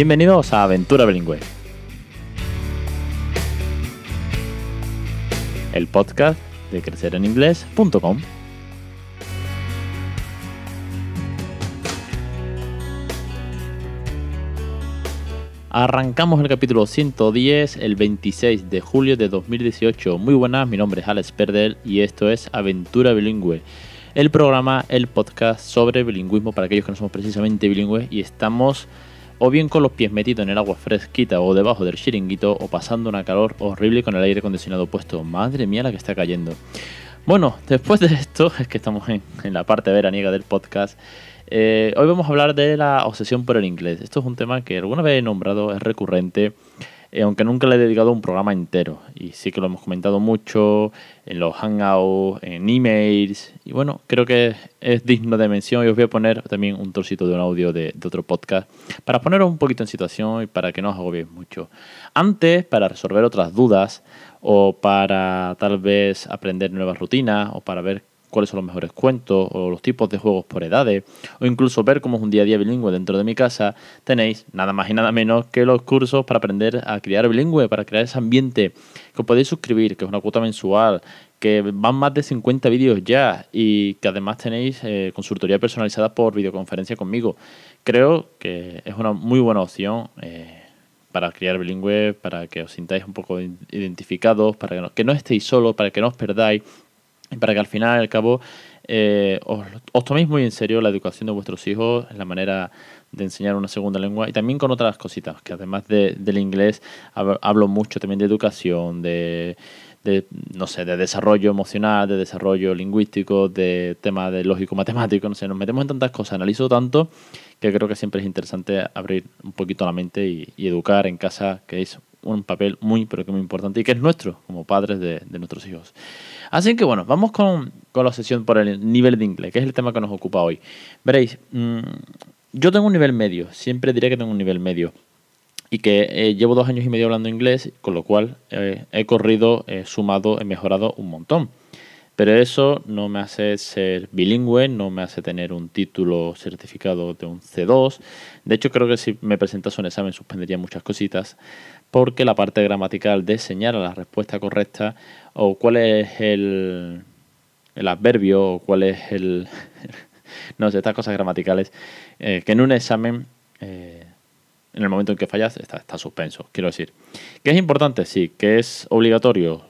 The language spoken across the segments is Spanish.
Bienvenidos a Aventura Bilingüe. El podcast de crecereninglés.com. Arrancamos el capítulo 110 el 26 de julio de 2018. Muy buenas, mi nombre es Alex Perdel y esto es Aventura Bilingüe, el programa, el podcast sobre bilingüismo para aquellos que no somos precisamente bilingües y estamos o bien con los pies metidos en el agua fresquita o debajo del chiringuito o pasando una calor horrible con el aire acondicionado puesto. Madre mía la que está cayendo. Bueno, después de esto, es que estamos en, la parte veraniega del podcast. Eh, hoy vamos a hablar de la obsesión por el inglés. Esto es un tema que alguna vez he nombrado, es recurrente, eh, aunque nunca le he dedicado un programa entero. Y sí que lo hemos comentado mucho en los hangouts, en emails. Y bueno, creo que es digno de mención. Y os voy a poner también un trocito de un audio de, otro podcast para poneros un poquito en situación y para que no os agobiéis mucho. Antes, para resolver otras dudas o para tal vez aprender nuevas rutinas o para ver cuáles son los mejores cuentos o los tipos de juegos por edades o incluso ver cómo es un día a día bilingüe dentro de mi casa, tenéis nada más y nada menos que los cursos para aprender a criar bilingüe, para crear ese ambiente que os podéis suscribir, que es una cuota mensual, que van más de 50 vídeos ya y que además tenéis eh, consultoría personalizada por videoconferencia conmigo. Creo que es una muy buena opción. Eh, para criar bilingüe, para que os sintáis un poco identificados, para que no, que no estéis solos, para que no os perdáis, para que al final y al cabo eh, os, toméis muy en serio la educación de vuestros hijos, la manera de enseñar una segunda lengua y también con otras cositas, que además de, del inglés hablo mucho también de educación, de, no sé, de desarrollo emocional, de desarrollo lingüístico, de tema de lógico-matemático, no sé, nos metemos en tantas cosas, analizo tanto que creo que siempre es interesante abrir un poquito la mente y, y educar en casa, que es un papel muy, pero que muy importante y que es nuestro como padres de, nuestros hijos. Así que bueno, vamos con, con, la sesión por el nivel de inglés, que es el tema que nos ocupa hoy. Veréis, mmm, yo tengo un nivel medio, siempre diré que tengo un nivel medio y que eh, llevo dos años y medio hablando inglés, con lo cual eh, he corrido, he sumado, he mejorado un montón. Pero eso no me hace ser bilingüe, no me hace tener un título certificado de un C2. De hecho, creo que si me presentase un examen suspendería muchas cositas, porque la parte gramatical de señalar la respuesta correcta o cuál es el, el adverbio o cuál es el... no sé, estas cosas gramaticales, eh, que en un examen... Eh, en el momento en que fallas está, está, suspenso. Quiero decir, que es importante, sí, que es obligatorio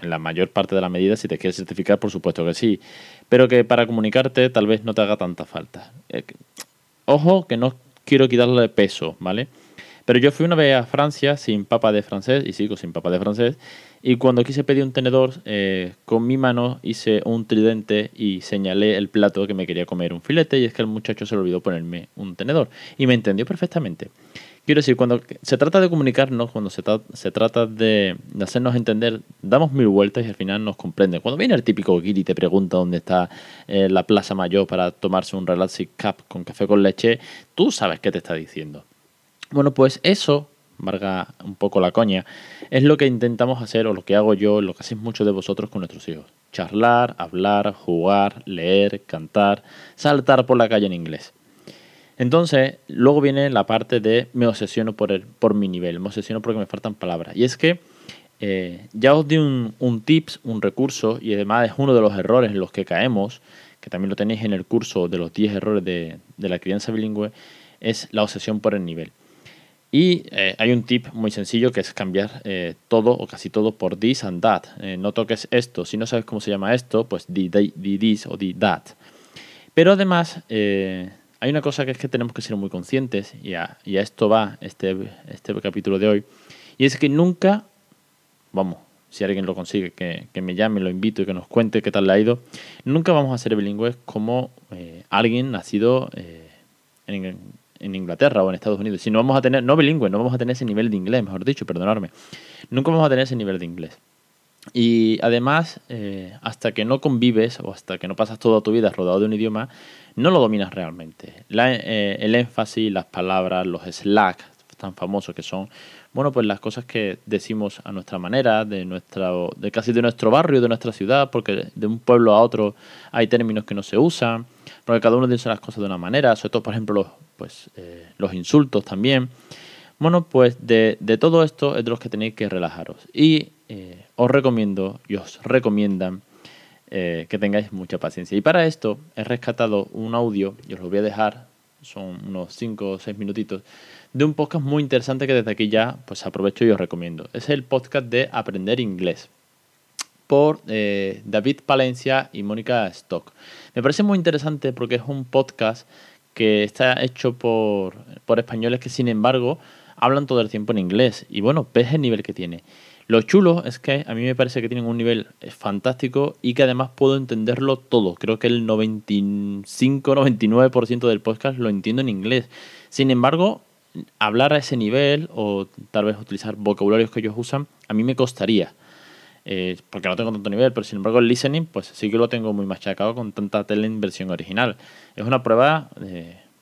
en la mayor parte de la medida, si te quieres certificar, por supuesto que sí, pero que para comunicarte tal vez no te haga tanta falta. Eh, ojo, que no quiero quitarle peso, ¿vale? Pero yo fui una vez a Francia sin papa de francés, y sigo sin papa de francés, y cuando quise pedir un tenedor, eh, con mi mano hice un tridente y señalé el plato que me quería comer un filete, y es que el muchacho se le olvidó ponerme un tenedor, y me entendió perfectamente. Quiero decir, cuando se trata de comunicarnos, cuando se, tra se trata de, de, hacernos entender, damos mil vueltas y al final nos comprenden. Cuando viene el típico guiri y te pregunta dónde está eh, la Plaza Mayor para tomarse un Relaxing Cup con café con leche, tú sabes qué te está diciendo. Bueno, pues eso, valga un poco la coña, es lo que intentamos hacer o lo que hago yo, lo que hacéis muchos de vosotros con nuestros hijos. Charlar, hablar, jugar, leer, cantar, saltar por la calle en inglés. Entonces, luego viene la parte de me obsesiono por, el, por mi nivel, me obsesiono porque me faltan palabras. Y es que eh, ya os di un, un, tips, un recurso, y además es uno de los errores en los que caemos, que también lo tenéis en el curso de los 10 errores de, la crianza bilingüe, es la obsesión por el nivel. Y eh, hay un tip muy sencillo que es cambiar eh, todo o casi todo por this and that. No toques esto. Si no sabes cómo se llama esto, pues di, this o di that. Pero además hay una cosa que es que tenemos que ser muy conscientes, y a, y a esto va este, este capítulo de hoy, y es que nunca, vamos, si alguien lo consigue, que, me llame, lo invito y que nos cuente qué tal le ha ido, nunca vamos a ser bilingües como alguien nacido en en Inglaterra o en Estados Unidos. Si no vamos a tener, no bilingüe, no vamos a tener ese nivel de inglés, mejor dicho, perdonadme. Nunca vamos a tener ese nivel de inglés. Y además, eh, hasta que no convives o hasta que no pasas toda tu vida rodado de un idioma, no lo dominas realmente. La, eh, el énfasis, las palabras, los slack tan famosos que son, bueno, pues las cosas que decimos a nuestra manera, de nuestra, de casi de nuestro barrio, de nuestra ciudad, porque de un pueblo a otro hay términos que no se usan, porque cada uno dice las cosas de una manera, sobre todo, por ejemplo, los, pues, eh, los insultos también. Bueno, pues de, todo esto es de los que tenéis que relajaros. Y eh, os recomiendo y os recomiendan eh, que tengáis mucha paciencia. Y para esto he rescatado un audio, y os lo voy a dejar, son unos 5 o 6 minutitos, de un podcast muy interesante que desde aquí ya pues aprovecho y os recomiendo. Es el podcast de Aprender Inglés por eh, David Palencia y Mónica Stock. Me parece muy interesante porque es un podcast que está hecho por, por españoles que sin embargo hablan todo el tiempo en inglés. Y bueno, ves el nivel que tiene. Lo chulo es que a mí me parece que tienen un nivel fantástico y que además puedo entenderlo todo. Creo que el 95-99% del podcast lo entiendo en inglés. Sin embargo, hablar a ese nivel o tal vez utilizar vocabularios que ellos usan, a mí me costaría. Eh, porque no tengo tanto nivel, pero sin embargo el listening, pues sí que lo tengo muy machacado con tanta tele en versión original. Es una prueba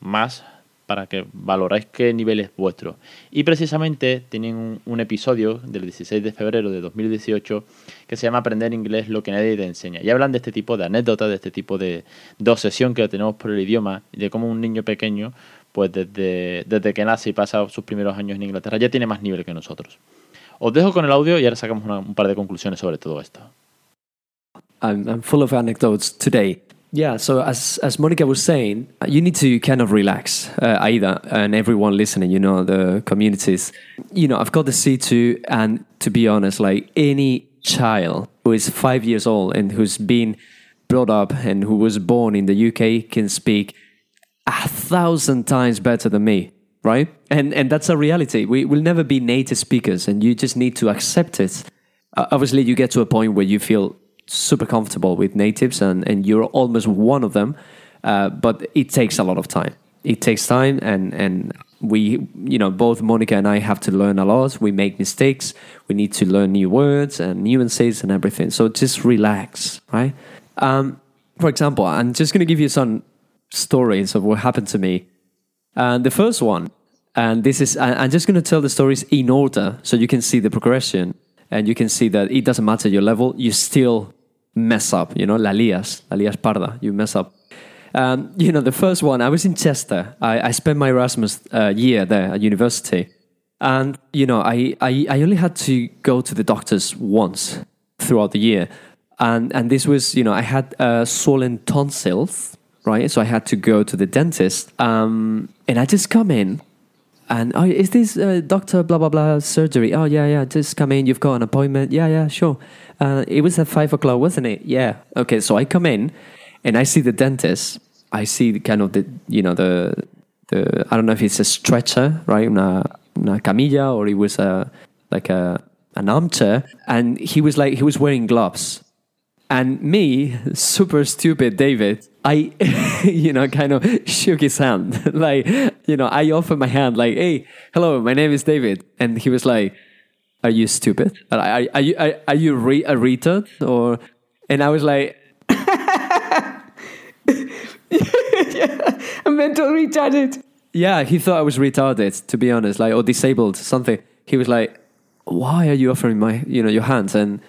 más para que valoráis qué nivel es vuestro. Y precisamente tienen un, episodio del 16 de febrero de 2018 que se llama Aprender inglés lo que nadie te enseña. Y hablan de este tipo de anécdotas, de este tipo de, obsesión que tenemos por el idioma de cómo un niño pequeño, pues desde, desde que nace y pasa sus primeros años en Inglaterra, ya tiene más nivel que nosotros. Os dejo con el audio y ahora sacamos un par de conclusiones sobre todo esto. I'm full of anecdotes today. Yeah, so as as Monica was saying, you need to kind of relax, uh, Aida, and everyone listening. You know the communities. You know, I've got the C2, and to be honest, like any child who is five years old and who's been brought up and who was born in the UK can speak a thousand times better than me, right? And and that's a reality. We will never be native speakers, and you just need to accept it. Uh, obviously, you get to a point where you feel super comfortable with natives and, and you're almost one of them. Uh, but it takes a lot of time. It takes time, and, and we, you know, both Monica and I have to learn a lot. We make mistakes. We need to learn new words and nuances and everything. So just relax, right? Um, for example, I'm just going to give you some stories of what happened to me. And the first one, and this is, I'm just going to tell the stories in order so you can see the progression and you can see that it doesn't matter your level, you still mess up, you know, la lías, la lías parda, you mess up. Um, you know, the first one, I was in Chester. I, I spent my Erasmus uh, year there at university. And, you know, I, I, I only had to go to the doctors once throughout the year. And, and this was, you know, I had uh, swollen tonsils, right? So I had to go to the dentist. Um, and I just come in and oh, is this uh, doctor blah blah blah surgery? Oh yeah, yeah. Just come in. You've got an appointment. Yeah, yeah, sure. Uh, it was at five o'clock, wasn't it? Yeah. Okay. So I come in, and I see the dentist. I see the kind of the you know the the I don't know if it's a stretcher, right? Una, una camilla, or it was a like a an armchair, and he was like he was wearing gloves. And me, super stupid David, I, you know, kind of shook his hand. like, you know, I offered my hand, like, hey, hello, my name is David. And he was like, are you stupid? Are, are, are you, are, are you re- a retard? Or, and I was like, yeah, a mental retarded. Yeah, he thought I was retarded, to be honest, like, or disabled, something. He was like, why are you offering my, you know, your hands? And,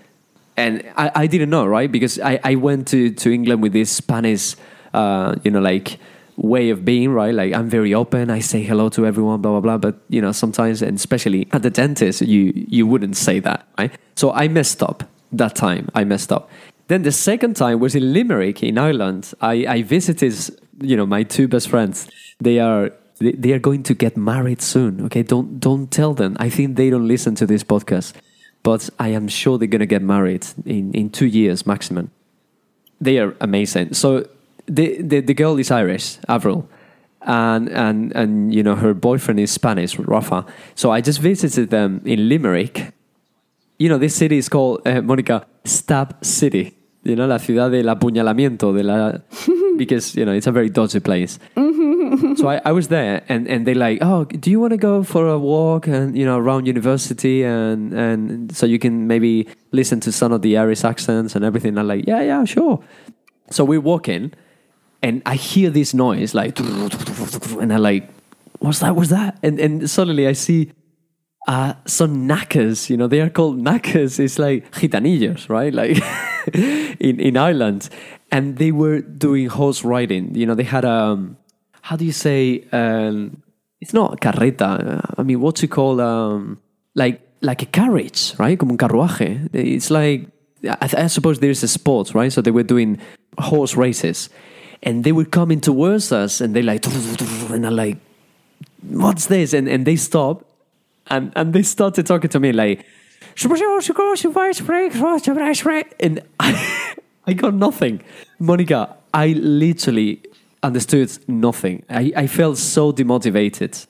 and I, I didn't know, right? Because I, I went to, to England with this Spanish, uh, you know, like way of being, right? Like I'm very open. I say hello to everyone, blah blah blah. But you know, sometimes, and especially at the dentist, you you wouldn't say that, right? So I messed up that time. I messed up. Then the second time was in Limerick, in Ireland. I, I visited, you know, my two best friends. They are they are going to get married soon. Okay, don't don't tell them. I think they don't listen to this podcast but I am sure they're going to get married in, in two years maximum. They are amazing. So the, the, the girl is Irish, Avril, and, and, and you know her boyfriend is Spanish, Rafa. So I just visited them in Limerick. You know, this city is called, uh, Monica, Stab City. You know, la ciudad del apuñalamiento, de la, because, you know, it's a very dodgy place. so I, I was there, and, and they like, oh, do you want to go for a walk and you know around university and and so you can maybe listen to some of the Irish accents and everything. I'm like, yeah, yeah, sure. So we're walking, and I hear this noise like, and I'm like, what's that? What's that? And and suddenly I see uh, some knackers, you know, they are called knackers. It's like gitanillos, right? Like in, in Ireland. And they were doing horse riding. You know, they had um, how do you say um, it's not carreta. I mean, what to call um, like like a carriage, right? Como un carruaje. It's like I, I suppose there's a sport, right? So they were doing horse races, and they were coming towards us, and they like and I'm like, what's this? And and they stop, and and they started talking to me like. And I, I got nothing. Monica, I literally understood nothing. I, I felt so demotivated.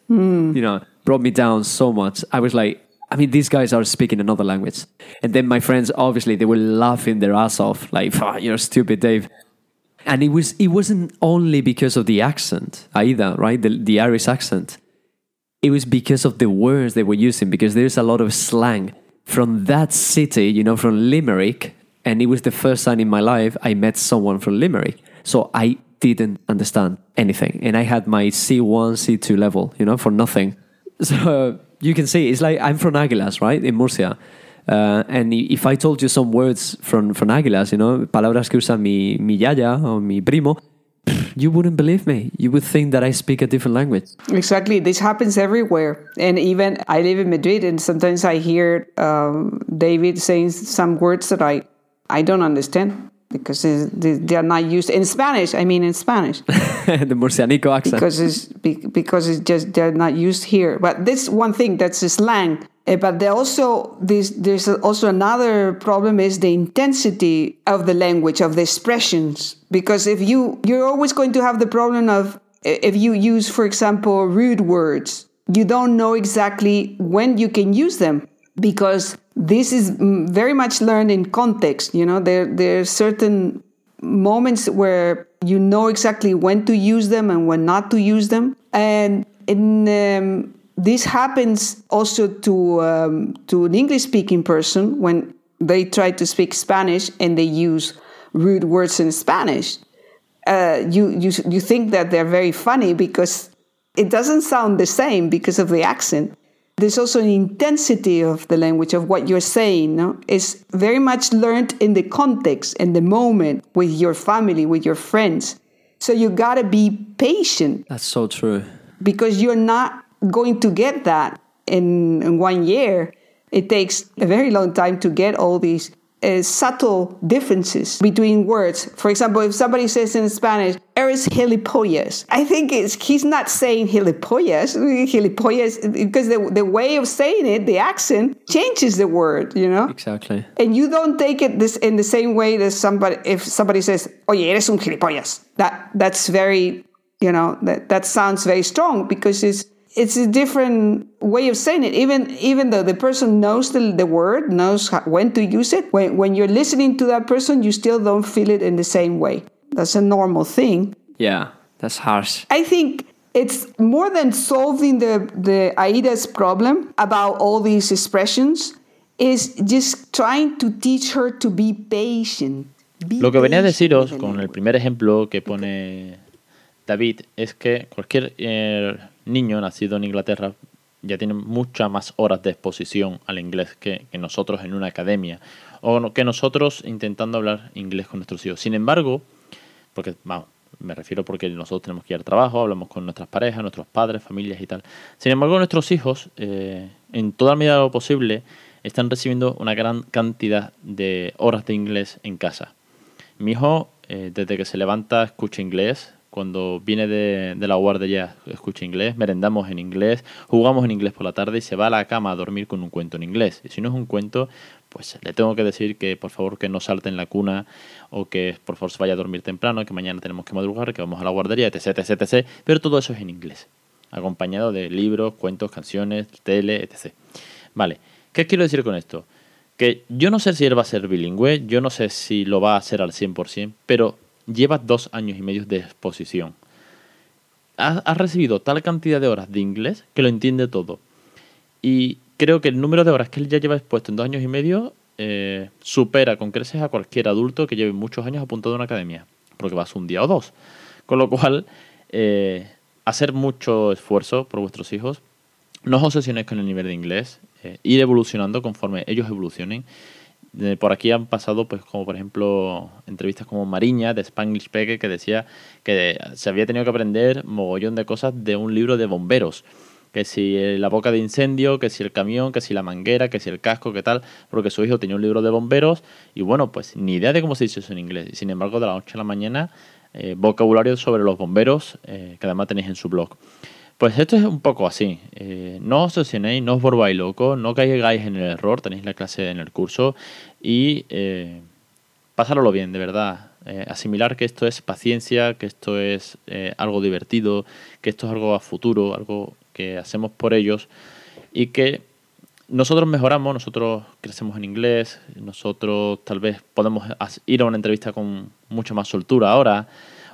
You know, brought me down so much. I was like, I mean, these guys are speaking another language. And then my friends, obviously, they were laughing their ass off, like, "Ah, you're stupid, Dave. And it was it wasn't only because of the accent either, right? The, the Irish accent. It was because of the words they were using, because there's a lot of slang from that city, you know, from Limerick. And it was the first time in my life I met someone from Limerick. So I didn't understand anything. And I had my C1, C2 level, you know, for nothing. So uh, you can see, it's like I'm from Águilas, right, in Murcia. Uh, and if I told you some words from, from Águilas, you know, palabras que usa mi, mi yaya or mi primo, you wouldn't believe me. You would think that I speak a different language. Exactly. This happens everywhere. And even I live in Madrid, and sometimes I hear um, David saying some words that I, I don't understand because they are not used in Spanish. I mean, in Spanish. the Murcianico accent. because it's be- because it's just they're not used here. But this one thing that's a slang. Eh, But there also this there's also another problem is the intensity of the language of the expressions. Because if you you're always going to have the problem of if you use, for example, rude words, you don't know exactly when you can use them because this is very much learned in context. You know, there there are certain moments where you know exactly when to use them and when not to use them. And in, um, this happens also to um, to an English speaking person when they try to speak Spanish and they use rude words in Spanish. Uh, you you you think that they're very funny because it doesn't sound the same because of the accent. There's also an intensity of the language of what you're saying. No? It's very much learned in the context and the moment with your family, with your friends. So you gotta be patient That's so true. because you're not going to get that in, in one year. It takes a very long time to get all these uh, subtle differences between words. For example, if somebody says in Spanish, eres gilipollas, I think it's, he's not saying gilipollas, gilipollas, because the, the way of saying it, the accent, changes the word, you know? Exactly. And you don't take it this in the same way that somebody if somebody says, "Oye, eres un gilipollas." That that's very, you know, that that sounds very strong because it's it's a different way of saying it. Even even though the person knows the, the word, knows how, when to use it, when when you're listening to that person, you still don't feel it in the same way. That's a normal thing. Yeah, that's harsh. I think it's more than solving the, the Aida's problem about all these expressions, is just trying to teach her to be patient. Be Lo que venía a deciros con el primer ejemplo que pone David es que cualquier eh, niño nacido en Inglaterra ya tiene muchas más horas de exposición al inglés que, nosotros en una academia o que nosotros intentando hablar inglés con nuestros hijos. Sin embargo, porque vamos, me refiero porque nosotros tenemos que ir al trabajo, hablamos con nuestras parejas, nuestros padres, familias y tal. Sin embargo, nuestros hijos, eh, en toda medida de lo posible, están recibiendo una gran cantidad de horas de inglés en casa. Mi hijo, eh, desde que se levanta, escucha inglés. Cuando viene de, la guardia ya escucha inglés. Merendamos en inglés. Jugamos en inglés por la tarde y se va a la cama a dormir con un cuento en inglés. Y si no es un cuento, pues le tengo que decir que por favor que no salte en la cuna o que por favor se vaya a dormir temprano, que mañana tenemos que madrugar, que vamos a la guardería, etc, etc, etc. Pero todo eso es en inglés. Acompañado de libros, cuentos, canciones, tele, etc. Vale. ¿Qué quiero decir con esto? que yo no sé si él va a ser bilingüe, yo no sé si lo va a hacer al 100%, pero lleva dos años y medio de exposición. Ha, ha recibido tal cantidad de horas de inglés que lo entiende todo. Y creo que el número de horas que él ya lleva expuesto en dos años y medio eh, supera con creces a cualquier adulto que lleve muchos años apuntado a una academia, porque vas un día o dos. Con lo cual, eh, hacer mucho esfuerzo por vuestros hijos, no os obsesionéis con el nivel de inglés, eh, ir evolucionando conforme ellos evolucionen. Eh, por aquí han pasado, pues como por ejemplo, entrevistas como Mariña de Spanglish Peque, que decía que se había tenido que aprender mogollón de cosas de un libro de bomberos. Que si la boca de incendio, que si el camión, que si la manguera, que si el casco, que tal, porque su hijo tenía un libro de bomberos y bueno, pues ni idea de cómo se dice eso en inglés. Sin embargo, de la noche a la mañana, eh, vocabulario sobre los bomberos, eh, que además tenéis en su blog. Pues esto es un poco así. Eh, no os obsesionéis, no os volváis locos, no caigáis en el error, tenéis la clase en el curso y eh, pasároslo bien, de verdad. Eh, asimilar que esto es paciencia, que esto es eh, algo divertido, que esto es algo a futuro, algo que hacemos por ellos y que nosotros mejoramos, nosotros crecemos en inglés, nosotros tal vez podemos ir a una entrevista con mucha más soltura ahora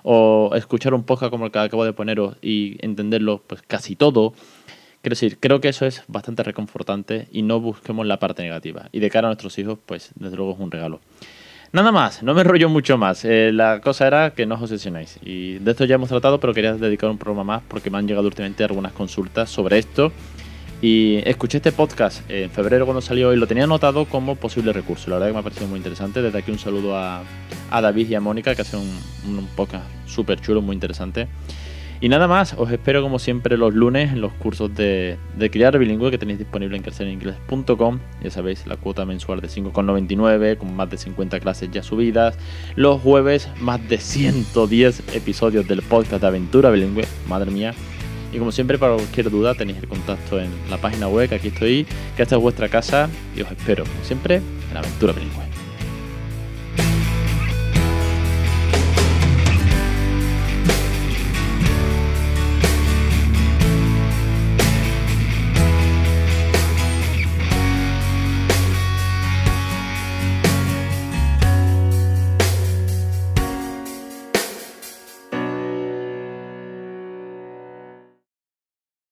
o escuchar un podcast como el que acabo de poneros y entenderlo pues casi todo. Quiero decir, creo que eso es bastante reconfortante y no busquemos la parte negativa. Y de cara a nuestros hijos, pues desde luego es un regalo. Nada más, no me enrollo mucho más. Eh, la cosa era que no os obsesionéis. Y de esto ya hemos tratado, pero quería dedicar un programa más porque me han llegado últimamente algunas consultas sobre esto. Y escuché este podcast en febrero cuando salió y lo tenía anotado como posible recurso. La verdad que me ha parecido muy interesante. Desde aquí un saludo a, a David y a Mónica, que hace un, un podcast súper chulo, muy interesante. Y nada más, os espero como siempre los lunes en los cursos de, de criar bilingüe que tenéis disponible en crecereningles.com. Ya sabéis, la cuota mensual de 5,99 con más de 50 clases ya subidas. Los jueves, más de 110 episodios del podcast de Aventura Bilingüe. Madre mía, y como siempre, para cualquier duda tenéis el contacto en la página web, aquí estoy, que esta es vuestra casa y os espero, como siempre, en Aventura Bilingüe.